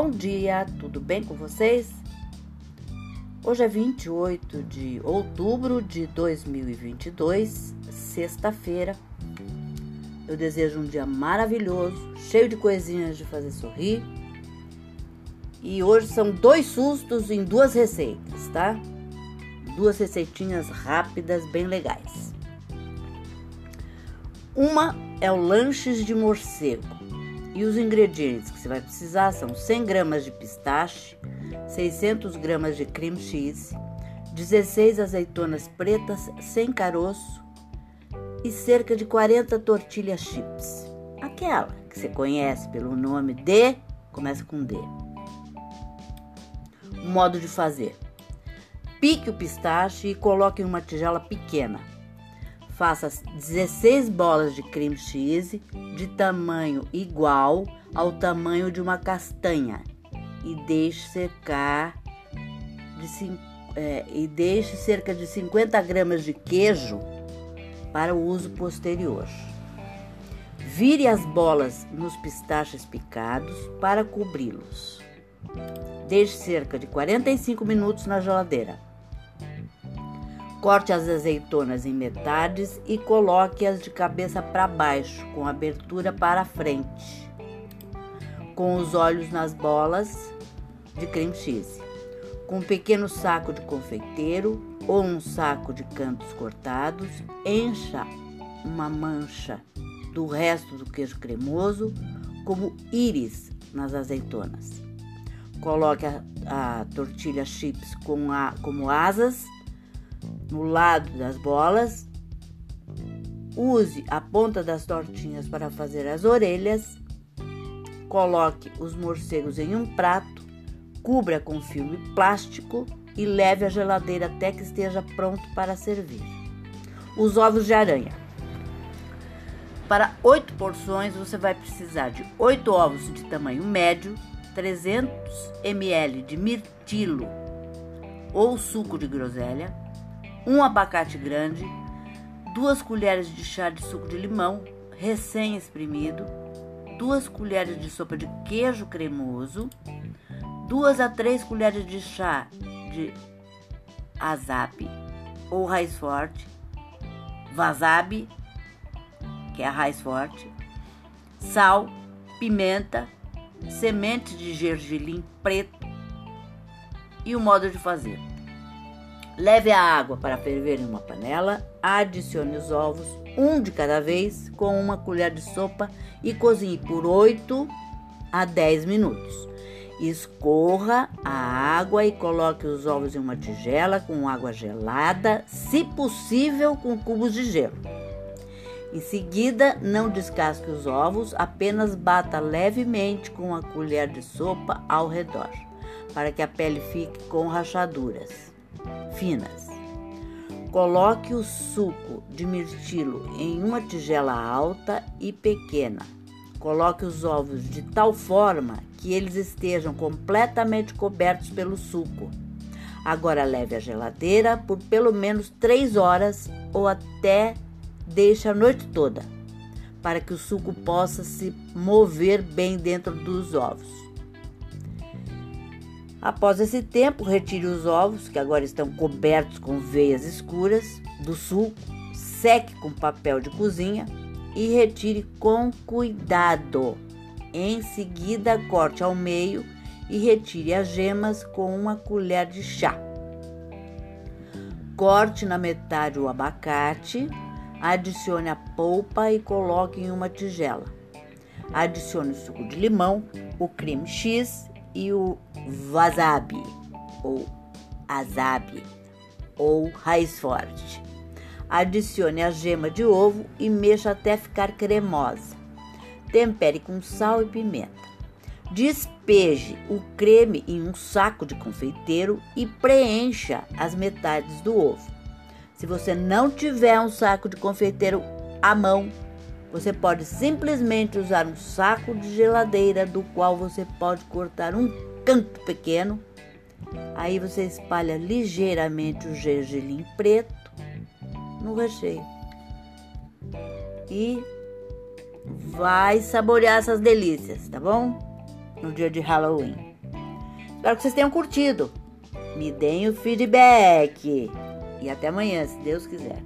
Bom dia, tudo bem com vocês? Hoje é 28 de outubro de 2022, sexta-feira. Eu desejo um dia maravilhoso, cheio de coisinhas de fazer sorrir. E hoje são dois sustos em duas receitas, tá? Duas receitinhas rápidas, bem legais. Uma é o lanches de morcego e os ingredientes que você vai precisar são 100 gramas de pistache, 600 gramas de cream cheese, 16 azeitonas pretas sem caroço e cerca de 40 tortilhas chips. Aquela que você conhece pelo nome de, começa com D. O modo de fazer: pique o pistache e coloque em uma tigela pequena Faça 16 bolas de cream cheese de tamanho igual ao tamanho de uma castanha e deixe secar de, é, e deixe cerca de 50 gramas de queijo para o uso posterior. Vire as bolas nos pistaches picados para cobri-los. Deixe cerca de 45 minutos na geladeira. Corte as azeitonas em metades e coloque-as de cabeça para baixo, com abertura para frente, com os olhos nas bolas de cream cheese. Com um pequeno saco de confeiteiro ou um saco de cantos cortados, encha uma mancha do resto do queijo cremoso como íris nas azeitonas. Coloque a, a tortilha chips com a, como asas no lado das bolas. Use a ponta das tortinhas para fazer as orelhas. Coloque os morcegos em um prato, cubra com filme plástico e leve à geladeira até que esteja pronto para servir. Os ovos de aranha. Para oito porções, você vai precisar de oito ovos de tamanho médio, 300 ml de mirtilo ou suco de groselha, um abacate grande, duas colheres de chá de suco de limão recém-espremido, duas colheres de sopa de queijo cremoso, duas a três colheres de chá de azapi ou raiz forte, wasabi, que é a raiz forte, sal, pimenta, semente de gergelim preto e o modo de fazer. Leve a água para ferver em uma panela, adicione os ovos, um de cada vez, com uma colher de sopa e cozinhe por 8 a 10 minutos. Escorra a água e coloque os ovos em uma tigela com água gelada, se possível com cubos de gelo. Em seguida, não descasque os ovos, apenas bata levemente com a colher de sopa ao redor, para que a pele fique com rachaduras finas. Coloque o suco de mirtilo em uma tigela alta e pequena. Coloque os ovos de tal forma que eles estejam completamente cobertos pelo suco. Agora leve à geladeira por pelo menos 3 horas ou até deixe a noite toda, para que o suco possa se mover bem dentro dos ovos. Após esse tempo, retire os ovos, que agora estão cobertos com veias escuras, do suco, seque com papel de cozinha e retire com cuidado. Em seguida, corte ao meio e retire as gemas com uma colher de chá. Corte na metade o abacate, adicione a polpa e coloque em uma tigela. Adicione o suco de limão, o creme X e o wasabi ou azabi ou raiz forte. Adicione a gema de ovo e mexa até ficar cremosa. Tempere com sal e pimenta. Despeje o creme em um saco de confeiteiro e preencha as metades do ovo. Se você não tiver um saco de confeiteiro à mão, você pode simplesmente usar um saco de geladeira do qual você pode cortar um canto pequeno. Aí você espalha ligeiramente o gergelim preto no recheio. E vai saborear essas delícias, tá bom? no dia de Halloween. Espero que vocês tenham curtido. Me deem o feedback. E até amanhã, se Deus quiser.